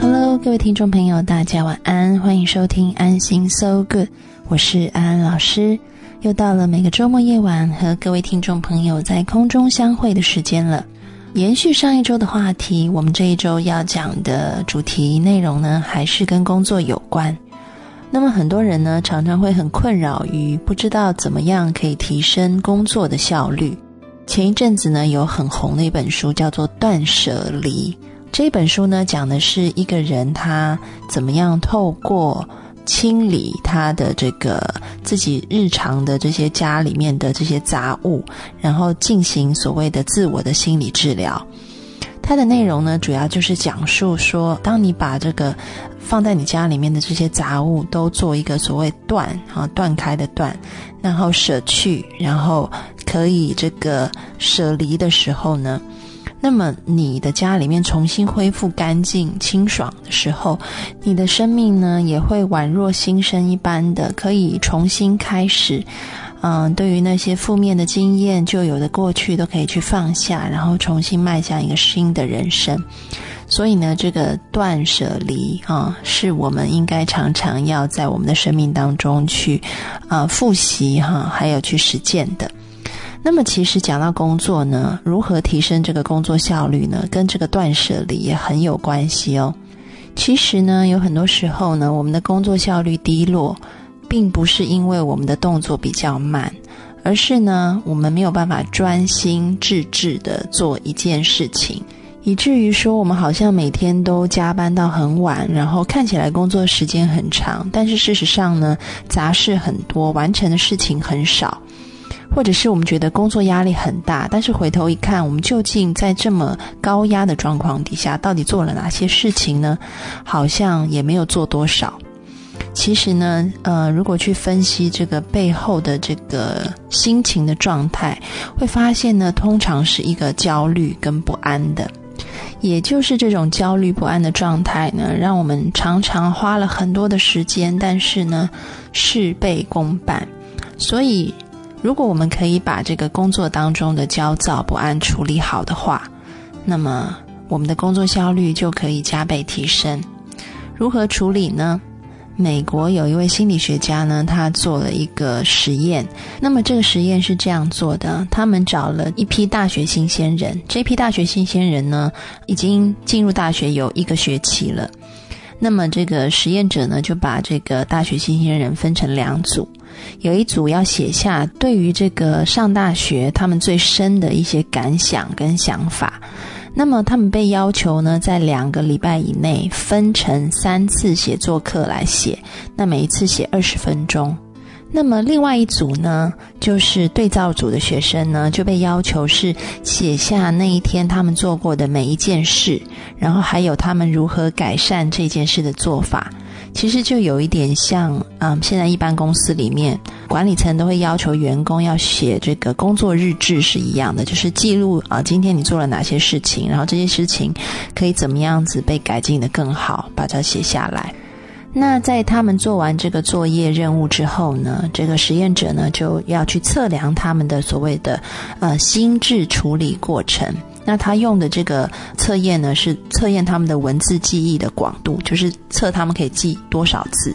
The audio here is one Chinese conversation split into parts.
Hello，各位听众朋友，大家晚安，欢迎收听安心 So Good，我是安安老师。又到了每个周末夜晚和各位听众朋友在空中相会的时间了。延续上一周的话题，我们这一周要讲的主题内容呢，还是跟工作有关。那么很多人呢，常常会很困扰于不知道怎么样可以提升工作的效率。前一阵子呢，有很红的一本书叫做《断舍离》。这本书呢，讲的是一个人他怎么样透过清理他的这个自己日常的这些家里面的这些杂物，然后进行所谓的自我的心理治疗。它的内容呢，主要就是讲述说，当你把这个放在你家里面的这些杂物都做一个所谓断啊断开的断，然后舍去，然后可以这个舍离的时候呢，那么你的家里面重新恢复干净清爽的时候，你的生命呢也会宛若新生一般的，可以重新开始。嗯，对于那些负面的经验、旧有的过去，都可以去放下，然后重新迈向一个新的人生。所以呢，这个断舍离啊，是我们应该常常要在我们的生命当中去啊复习哈，还有去实践的。那么，其实讲到工作呢，如何提升这个工作效率呢？跟这个断舍离也很有关系哦。其实呢，有很多时候呢，我们的工作效率低落。并不是因为我们的动作比较慢，而是呢，我们没有办法专心致志的做一件事情，以至于说我们好像每天都加班到很晚，然后看起来工作时间很长，但是事实上呢，杂事很多，完成的事情很少，或者是我们觉得工作压力很大，但是回头一看，我们究竟在这么高压的状况底下，到底做了哪些事情呢？好像也没有做多少。其实呢，呃，如果去分析这个背后的这个心情的状态，会发现呢，通常是一个焦虑跟不安的。也就是这种焦虑不安的状态呢，让我们常常花了很多的时间，但是呢，事倍功半。所以，如果我们可以把这个工作当中的焦躁不安处理好的话，那么我们的工作效率就可以加倍提升。如何处理呢？美国有一位心理学家呢，他做了一个实验。那么这个实验是这样做的：他们找了一批大学新鲜人，这批大学新鲜人呢，已经进入大学有一个学期了。那么这个实验者呢，就把这个大学新鲜人分成两组，有一组要写下对于这个上大学他们最深的一些感想跟想法。那么他们被要求呢，在两个礼拜以内分成三次写作课来写，那每一次写二十分钟。那么另外一组呢，就是对照组的学生呢，就被要求是写下那一天他们做过的每一件事，然后还有他们如何改善这件事的做法。其实就有一点像，嗯，现在一般公司里面管理层都会要求员工要写这个工作日志是一样的，就是记录啊，今天你做了哪些事情，然后这些事情可以怎么样子被改进的更好，把它写下来。那在他们做完这个作业任务之后呢，这个实验者呢就要去测量他们的所谓的呃心智处理过程。那他用的这个测验呢，是测验他们的文字记忆的广度，就是测他们可以记多少字。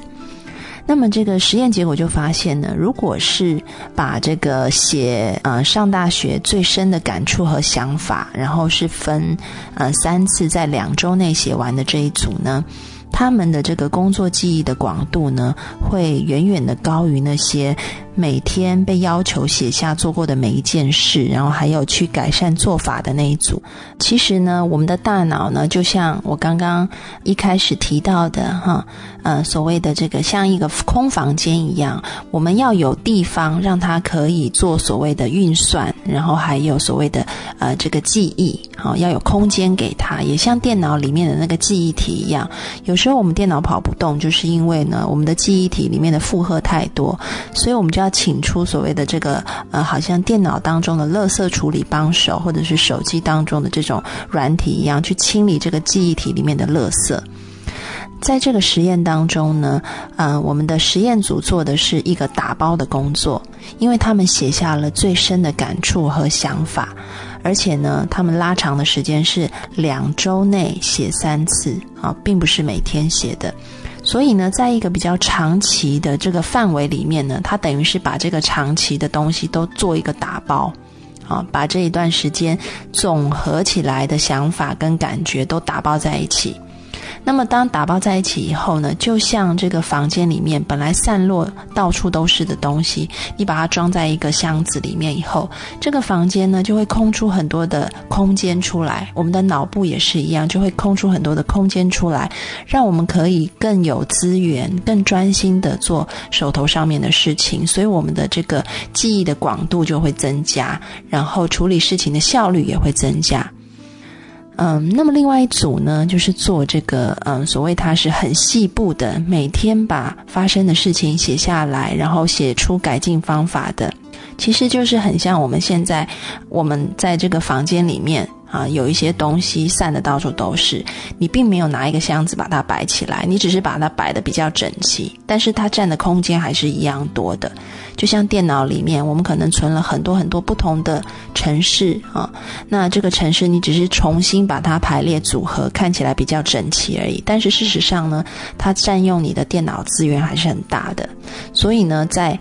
那么这个实验结果就发现呢，如果是把这个写呃上大学最深的感触和想法，然后是分呃三次在两周内写完的这一组呢。他们的这个工作记忆的广度呢，会远远的高于那些每天被要求写下做过的每一件事，然后还有去改善做法的那一组。其实呢，我们的大脑呢，就像我刚刚一开始提到的哈，呃，所谓的这个像一个空房间一样，我们要有地方让它可以做所谓的运算，然后还有所谓的呃这个记忆，好，要有空间给它，也像电脑里面的那个记忆体一样，有。时候我们电脑跑不动，就是因为呢，我们的记忆体里面的负荷太多，所以我们就要请出所谓的这个呃，好像电脑当中的垃圾处理帮手，或者是手机当中的这种软体一样，去清理这个记忆体里面的垃圾。在这个实验当中呢，呃，我们的实验组做的是一个打包的工作，因为他们写下了最深的感触和想法，而且呢，他们拉长的时间是两周内写三次啊，并不是每天写的。所以呢，在一个比较长期的这个范围里面呢，他等于是把这个长期的东西都做一个打包，啊，把这一段时间总合起来的想法跟感觉都打包在一起。那么，当打包在一起以后呢，就像这个房间里面本来散落到处都是的东西，你把它装在一个箱子里面以后，这个房间呢就会空出很多的空间出来。我们的脑部也是一样，就会空出很多的空间出来，让我们可以更有资源、更专心的做手头上面的事情。所以，我们的这个记忆的广度就会增加，然后处理事情的效率也会增加。嗯，那么另外一组呢，就是做这个，嗯，所谓它是很细部的，每天把发生的事情写下来，然后写出改进方法的，其实就是很像我们现在我们在这个房间里面。啊，有一些东西散的到处都是，你并没有拿一个箱子把它摆起来，你只是把它摆的比较整齐，但是它占的空间还是一样多的。就像电脑里面，我们可能存了很多很多不同的城市啊，那这个城市你只是重新把它排列组合，看起来比较整齐而已，但是事实上呢，它占用你的电脑资源还是很大的。所以呢，在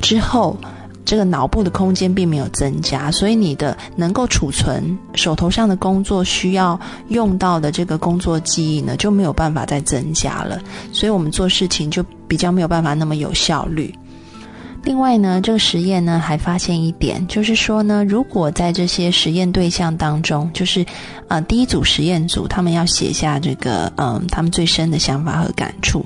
之后。这个脑部的空间并没有增加，所以你的能够储存手头上的工作需要用到的这个工作记忆呢，就没有办法再增加了。所以我们做事情就比较没有办法那么有效率。另外呢，这个实验呢还发现一点，就是说呢，如果在这些实验对象当中，就是呃第一组实验组，他们要写下这个嗯他们最深的想法和感触。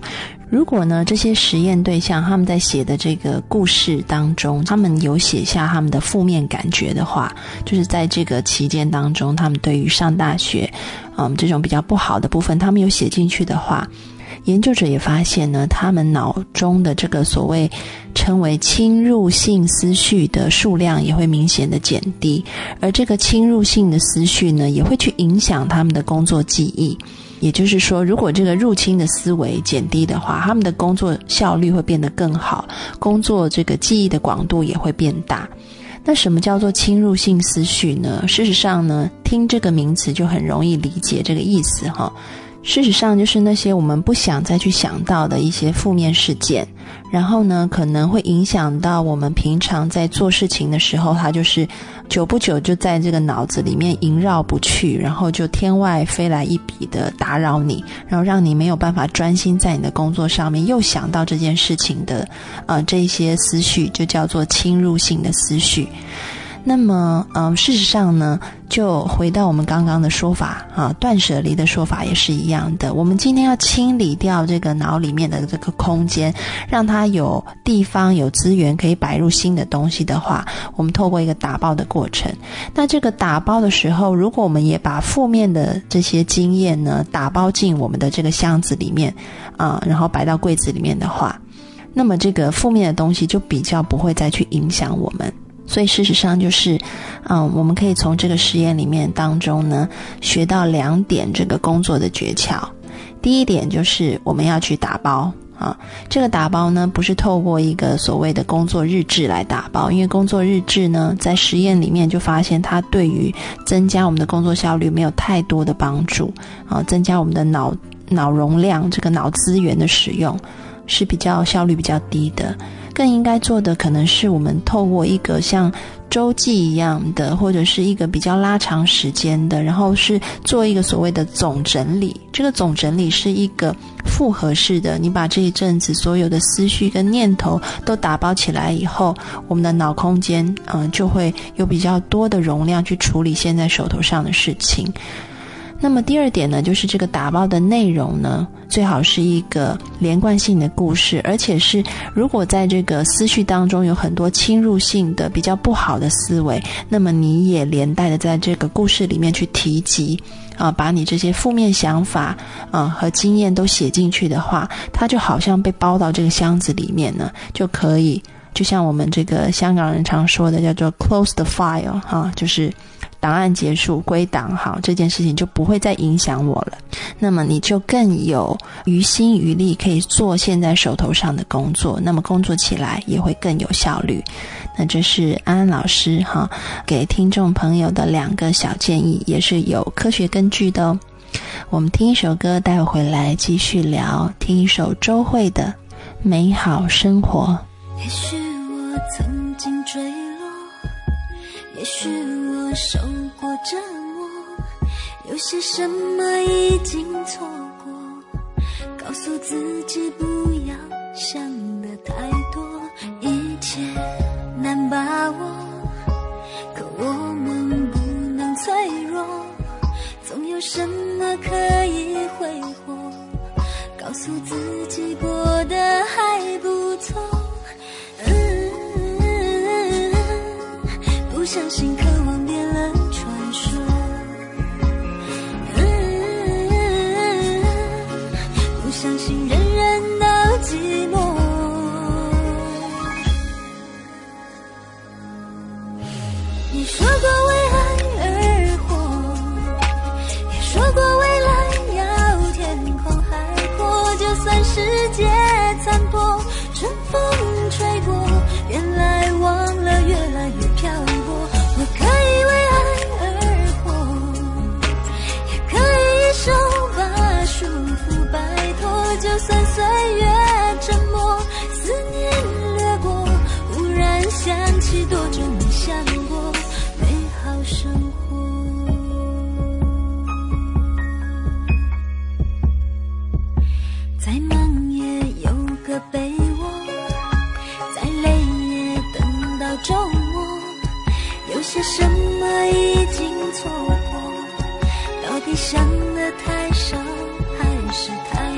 如果呢，这些实验对象他们在写的这个故事当中，他们有写下他们的负面感觉的话，就是在这个期间当中，他们对于上大学，嗯，这种比较不好的部分，他们有写进去的话，研究者也发现呢，他们脑中的这个所谓称为侵入性思绪的数量也会明显的减低，而这个侵入性的思绪呢，也会去影响他们的工作记忆。也就是说，如果这个入侵的思维减低的话，他们的工作效率会变得更好，工作这个记忆的广度也会变大。那什么叫做侵入性思绪呢？事实上呢，听这个名词就很容易理解这个意思哈。事实上，就是那些我们不想再去想到的一些负面事件。然后呢，可能会影响到我们平常在做事情的时候，它就是久不久就在这个脑子里面萦绕不去，然后就天外飞来一笔的打扰你，然后让你没有办法专心在你的工作上面，又想到这件事情的，呃，这些思绪就叫做侵入性的思绪。那么，嗯，事实上呢，就回到我们刚刚的说法啊，断舍离的说法也是一样的。我们今天要清理掉这个脑里面的这个空间，让它有地方、有资源可以摆入新的东西的话，我们透过一个打包的过程。那这个打包的时候，如果我们也把负面的这些经验呢，打包进我们的这个箱子里面啊，然后摆到柜子里面的话，那么这个负面的东西就比较不会再去影响我们。所以事实上就是，嗯，我们可以从这个实验里面当中呢，学到两点这个工作的诀窍。第一点就是我们要去打包啊，这个打包呢不是透过一个所谓的工作日志来打包，因为工作日志呢在实验里面就发现它对于增加我们的工作效率没有太多的帮助啊，增加我们的脑脑容量这个脑资源的使用是比较效率比较低的。更应该做的可能是我们透过一个像周记一样的，或者是一个比较拉长时间的，然后是做一个所谓的总整理。这个总整理是一个复合式的，你把这一阵子所有的思绪跟念头都打包起来以后，我们的脑空间嗯就会有比较多的容量去处理现在手头上的事情。那么第二点呢，就是这个打包的内容呢，最好是一个连贯性的故事，而且是如果在这个思绪当中有很多侵入性的、比较不好的思维，那么你也连带的在这个故事里面去提及，啊，把你这些负面想法啊和经验都写进去的话，它就好像被包到这个箱子里面呢，就可以，就像我们这个香港人常说的，叫做 close the file，哈，就是。档案结束归档好，这件事情就不会再影响我了。那么你就更有余心余力可以做现在手头上的工作，那么工作起来也会更有效率。那这是安安老师哈给听众朋友的两个小建议，也是有科学根据的哦。我们听一首歌，待会回来继续聊。听一首周蕙的《美好生活》。也许我曾经追，也许我受过折磨，有些什么已经错过，告诉自己不要想的太多，一切难把握，可我们不能脆弱，总有什么可以挥霍，告诉自己过得还不错。相信可起多久没想过美好生活。再忙也有个被窝，再累也等到周末。有些什么已经错过，到底想的太少还是太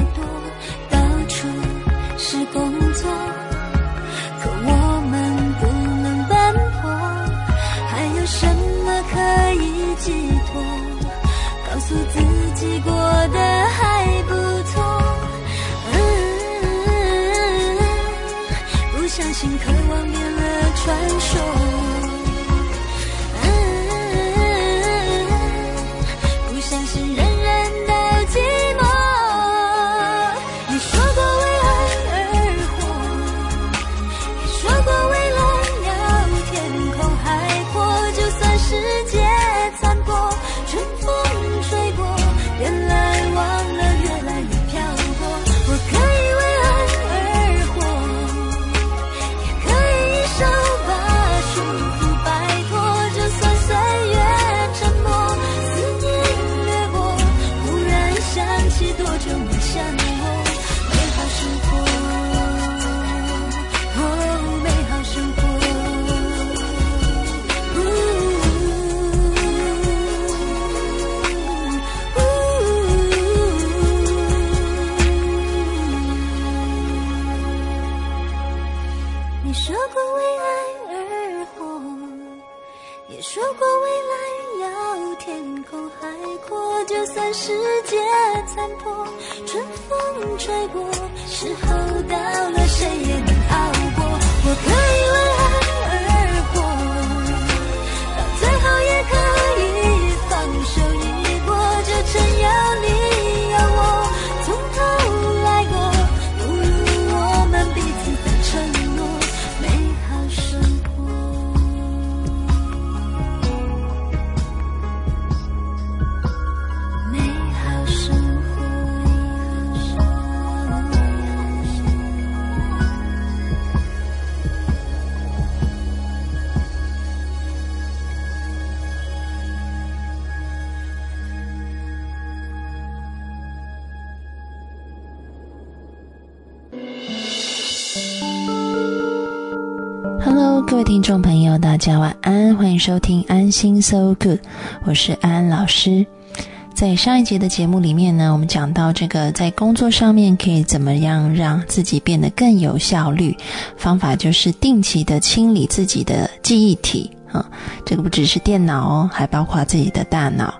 时候到了，谁也能熬过。我可听众朋友，大家晚安，欢迎收听安心 So Good，我是安安老师。在上一节的节目里面呢，我们讲到这个在工作上面可以怎么样让自己变得更有效率，方法就是定期的清理自己的记忆体啊，这个不只是电脑哦，还包括自己的大脑。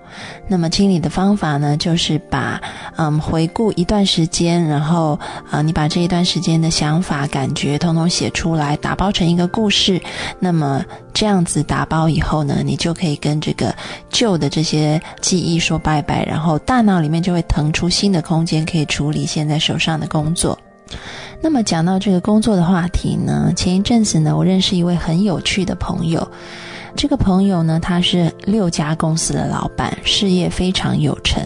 那么清理的方法呢，就是把嗯回顾一段时间，然后啊你把这一段时间的想法、感觉通通写出来，打包成一个故事。那么这样子打包以后呢，你就可以跟这个旧的这些记忆说拜拜，然后大脑里面就会腾出新的空间，可以处理现在手上的工作。那么讲到这个工作的话题呢，前一阵子呢，我认识一位很有趣的朋友。这个朋友呢，他是六家公司的老板，事业非常有成。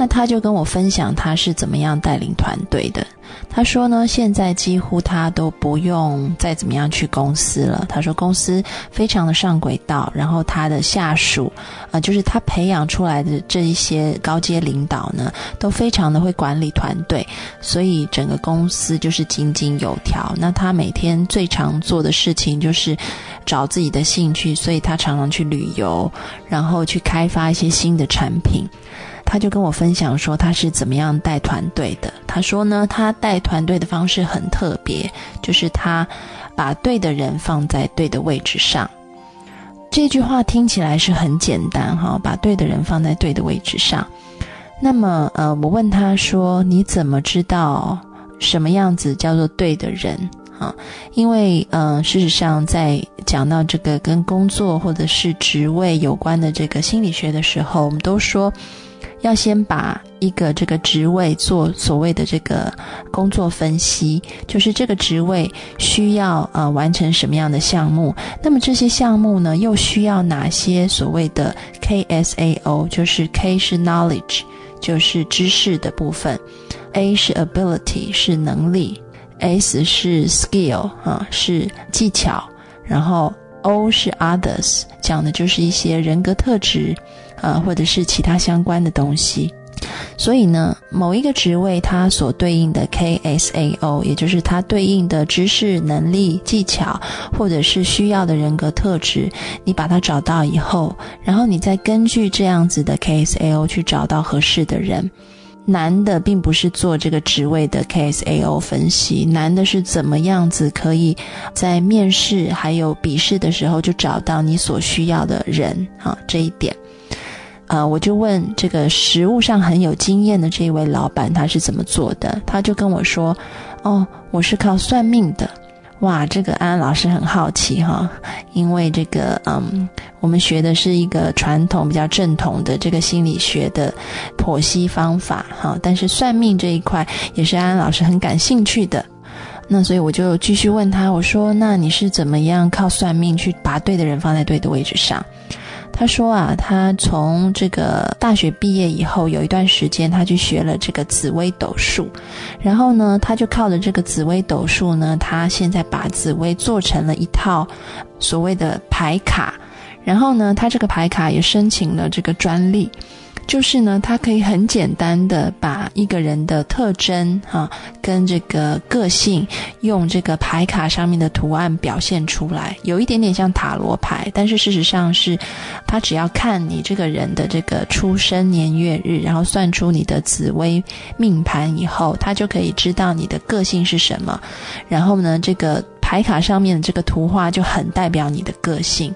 那他就跟我分享他是怎么样带领团队的。他说呢，现在几乎他都不用再怎么样去公司了。他说公司非常的上轨道，然后他的下属，呃，就是他培养出来的这一些高阶领导呢，都非常的会管理团队，所以整个公司就是井井有条。那他每天最常做的事情就是找自己的兴趣，所以他常常去旅游，然后去开发一些新的产品。他就跟我分享说他是怎么样带团队的。他说呢，他带团队的方式很特别，就是他把对的人放在对的位置上。这句话听起来是很简单哈，把对的人放在对的位置上。那么呃，我问他说，你怎么知道什么样子叫做对的人啊？因为呃，事实上在讲到这个跟工作或者是职位有关的这个心理学的时候，我们都说。要先把一个这个职位做所谓的这个工作分析，就是这个职位需要呃完成什么样的项目，那么这些项目呢又需要哪些所谓的 KSAO，就是 K 是 knowledge，就是知识的部分，A 是 ability 是能力，S 是 skill 啊是技巧，然后 O 是 others，讲的就是一些人格特质。呃，或者是其他相关的东西，所以呢，某一个职位它所对应的 KSAO，也就是它对应的知识、能力、技巧，或者是需要的人格特质，你把它找到以后，然后你再根据这样子的 KSAO 去找到合适的人。难的并不是做这个职位的 KSAO 分析，难的是怎么样子可以在面试还有笔试的时候就找到你所需要的人啊，这一点。呃，我就问这个实物上很有经验的这一位老板，他是怎么做的？他就跟我说：“哦，我是靠算命的。”哇，这个安安老师很好奇哈，因为这个嗯，我们学的是一个传统比较正统的这个心理学的剖析方法哈，但是算命这一块也是安安老师很感兴趣的。那所以我就继续问他，我说：“那你是怎么样靠算命去把对的人放在对的位置上？”他说啊，他从这个大学毕业以后，有一段时间他去学了这个紫薇斗数，然后呢，他就靠着这个紫薇斗数呢，他现在把紫薇做成了一套所谓的牌卡，然后呢，他这个牌卡也申请了这个专利。就是呢，它可以很简单的把一个人的特征哈，跟这个个性，用这个牌卡上面的图案表现出来，有一点点像塔罗牌，但是事实上是，它只要看你这个人的这个出生年月日，然后算出你的紫微命盘以后，它就可以知道你的个性是什么，然后呢，这个牌卡上面的这个图画就很代表你的个性，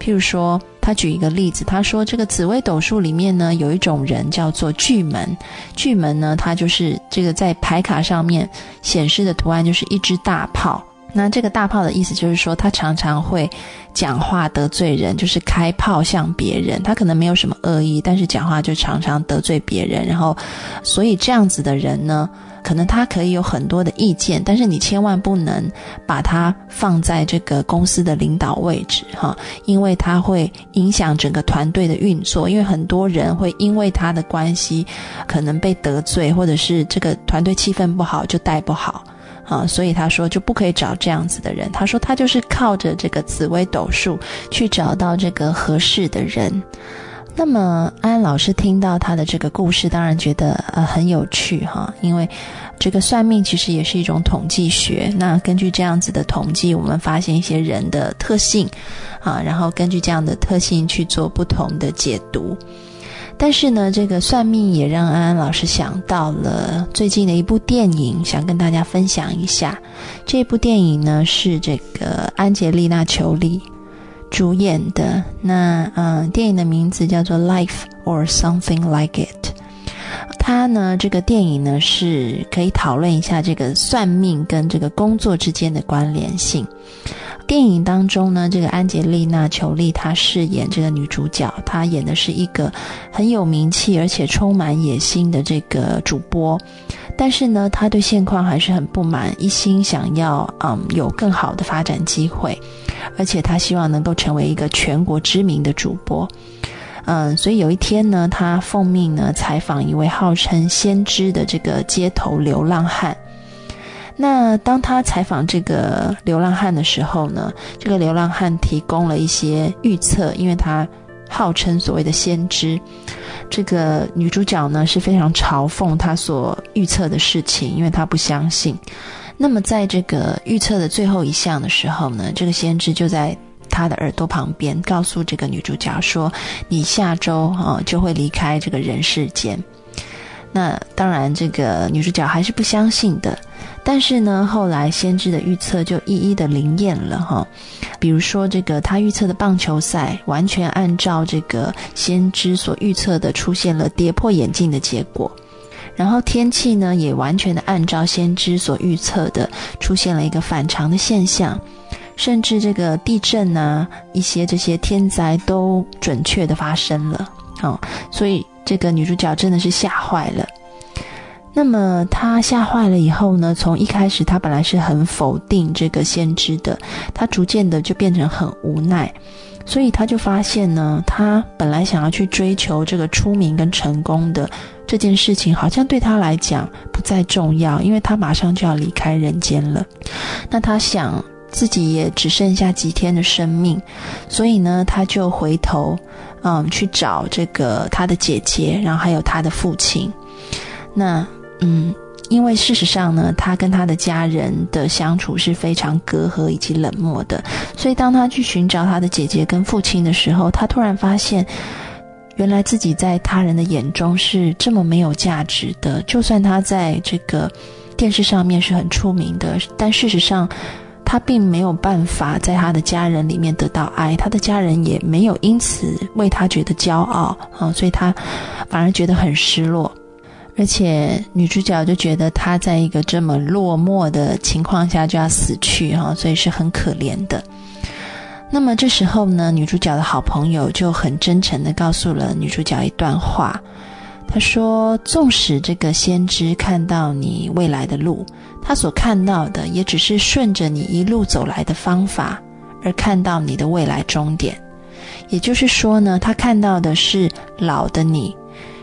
譬如说。他举一个例子，他说这个紫微斗数里面呢，有一种人叫做巨门。巨门呢，他就是这个在牌卡上面显示的图案就是一只大炮。那这个大炮的意思就是说，他常常会讲话得罪人，就是开炮向别人。他可能没有什么恶意，但是讲话就常常得罪别人。然后，所以这样子的人呢。可能他可以有很多的意见，但是你千万不能把他放在这个公司的领导位置哈，因为他会影响整个团队的运作。因为很多人会因为他的关系，可能被得罪，或者是这个团队气氛不好就带不好啊。所以他说就不可以找这样子的人。他说他就是靠着这个紫微斗数去找到这个合适的人。那么安老师听到他的这个故事，当然觉得呃很有趣哈，因为这个算命其实也是一种统计学。那根据这样子的统计，我们发现一些人的特性啊，然后根据这样的特性去做不同的解读。但是呢，这个算命也让安安老师想到了最近的一部电影，想跟大家分享一下。这部电影呢是这个安吉丽娜·裘丽。主演的。那嗯，电影的名字叫做《Life or Something Like It》。它呢，这个电影呢是可以讨论一下这个算命跟这个工作之间的关联性。电影当中呢，这个安吉丽娜·裘丽她饰演这个女主角，她演的是一个很有名气而且充满野心的这个主播，但是呢，她对现况还是很不满，一心想要嗯有更好的发展机会，而且她希望能够成为一个全国知名的主播，嗯，所以有一天呢，她奉命呢采访一位号称先知的这个街头流浪汉。那当他采访这个流浪汉的时候呢，这个流浪汉提供了一些预测，因为他号称所谓的先知。这个女主角呢是非常嘲讽他所预测的事情，因为她不相信。那么在这个预测的最后一项的时候呢，这个先知就在他的耳朵旁边告诉这个女主角说：“你下周啊就会离开这个人世间。”那当然，这个女主角还是不相信的。但是呢，后来先知的预测就一一的灵验了哈。比如说，这个他预测的棒球赛，完全按照这个先知所预测的，出现了跌破眼镜的结果。然后天气呢，也完全的按照先知所预测的，出现了一个反常的现象。甚至这个地震啊，一些这些天灾都准确的发生了。哦，所以这个女主角真的是吓坏了。那么他吓坏了以后呢？从一开始他本来是很否定这个先知的，他逐渐的就变成很无奈，所以他就发现呢，他本来想要去追求这个出名跟成功的这件事情，好像对他来讲不再重要，因为他马上就要离开人间了。那他想自己也只剩下几天的生命，所以呢，他就回头，嗯，去找这个他的姐姐，然后还有他的父亲，那。嗯，因为事实上呢，他跟他的家人的相处是非常隔阂以及冷漠的，所以当他去寻找他的姐姐跟父亲的时候，他突然发现，原来自己在他人的眼中是这么没有价值的。就算他在这个电视上面是很出名的，但事实上，他并没有办法在他的家人里面得到爱，他的家人也没有因此为他觉得骄傲啊，所以他反而觉得很失落。而且女主角就觉得她在一个这么落寞的情况下就要死去哈，所以是很可怜的。那么这时候呢，女主角的好朋友就很真诚的告诉了女主角一段话，他说：“纵使这个先知看到你未来的路，他所看到的也只是顺着你一路走来的方法，而看到你的未来终点。也就是说呢，他看到的是老的你，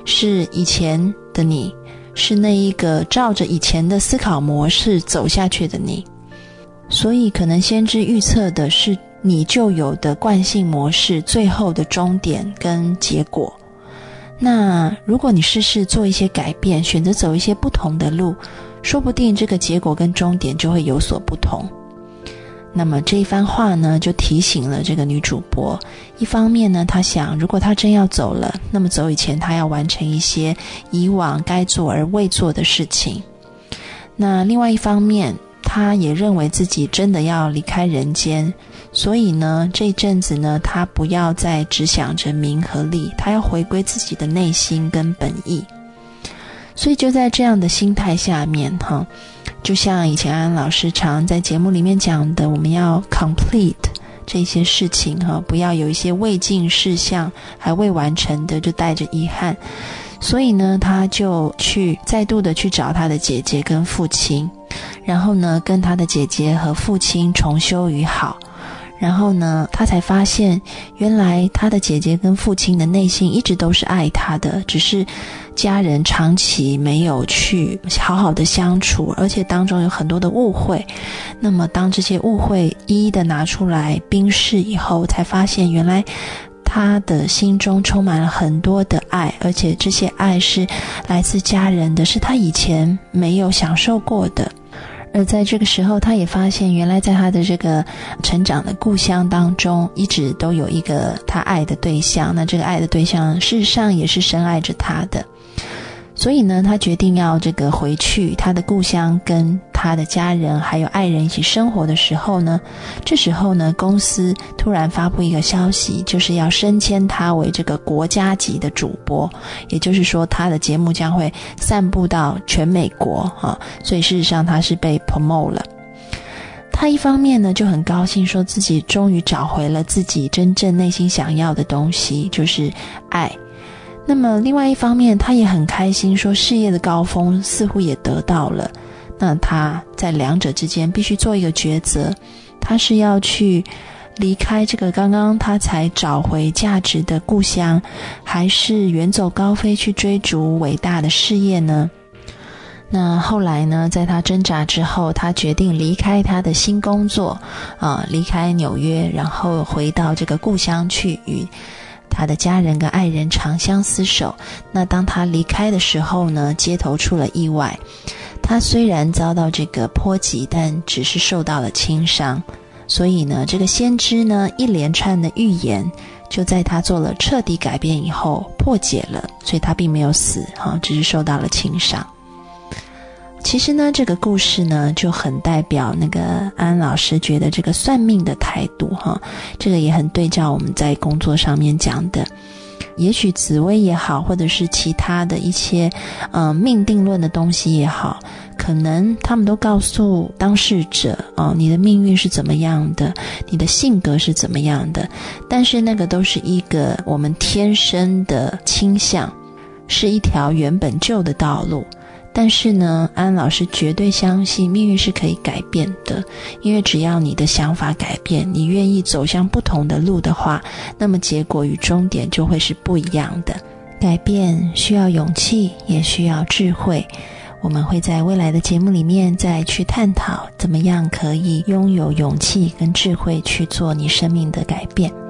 是以前。”的你是那一个照着以前的思考模式走下去的你，所以可能先知预测的是你就有的惯性模式最后的终点跟结果。那如果你试试做一些改变，选择走一些不同的路，说不定这个结果跟终点就会有所不同。那么这一番话呢，就提醒了这个女主播。一方面呢，她想，如果她真要走了，那么走以前，她要完成一些以往该做而未做的事情。那另外一方面，她也认为自己真的要离开人间，所以呢，这一阵子呢，她不要再只想着名和利，她要回归自己的内心跟本意。所以就在这样的心态下面，哈。就像以前安安老师常在节目里面讲的，我们要 complete 这些事情哈，不要有一些未尽事项还未完成的就带着遗憾。所以呢，他就去再度的去找他的姐姐跟父亲，然后呢，跟他的姐姐和父亲重修于好。然后呢，他才发现，原来他的姐姐跟父亲的内心一直都是爱他的，只是家人长期没有去好好的相处，而且当中有很多的误会。那么，当这些误会一一的拿出来冰释以后，才发现原来他的心中充满了很多的爱，而且这些爱是来自家人的，是他以前没有享受过的。而在这个时候，他也发现，原来在他的这个成长的故乡当中，一直都有一个他爱的对象。那这个爱的对象，事实上也是深爱着他的。所以呢，他决定要这个回去他的故乡，跟他。的家人还有爱人一起生活的时候呢，这时候呢，公司突然发布一个消息，就是要升迁他为这个国家级的主播，也就是说，他的节目将会散布到全美国啊，所以事实上他是被 promote 了。他一方面呢就很高兴，说自己终于找回了自己真正内心想要的东西，就是爱。那么另外一方面，他也很开心，说事业的高峰似乎也得到了。那他在两者之间必须做一个抉择，他是要去离开这个刚刚他才找回价值的故乡，还是远走高飞去追逐伟大的事业呢？那后来呢，在他挣扎之后，他决定离开他的新工作，啊，离开纽约，然后回到这个故乡去与。他的家人跟爱人长相厮守。那当他离开的时候呢，街头出了意外。他虽然遭到这个波及，但只是受到了轻伤。所以呢，这个先知呢，一连串的预言就在他做了彻底改变以后破解了。所以他并没有死，哈，只是受到了轻伤。其实呢，这个故事呢就很代表那个安老师觉得这个算命的态度哈，这个也很对照我们在工作上面讲的。也许紫薇也好，或者是其他的一些嗯命定论的东西也好，可能他们都告诉当事者哦，你的命运是怎么样的，你的性格是怎么样的。但是那个都是一个我们天生的倾向，是一条原本就的道路。但是呢，安老师绝对相信命运是可以改变的，因为只要你的想法改变，你愿意走向不同的路的话，那么结果与终点就会是不一样的。改变需要勇气，也需要智慧。我们会在未来的节目里面再去探讨，怎么样可以拥有勇气跟智慧去做你生命的改变。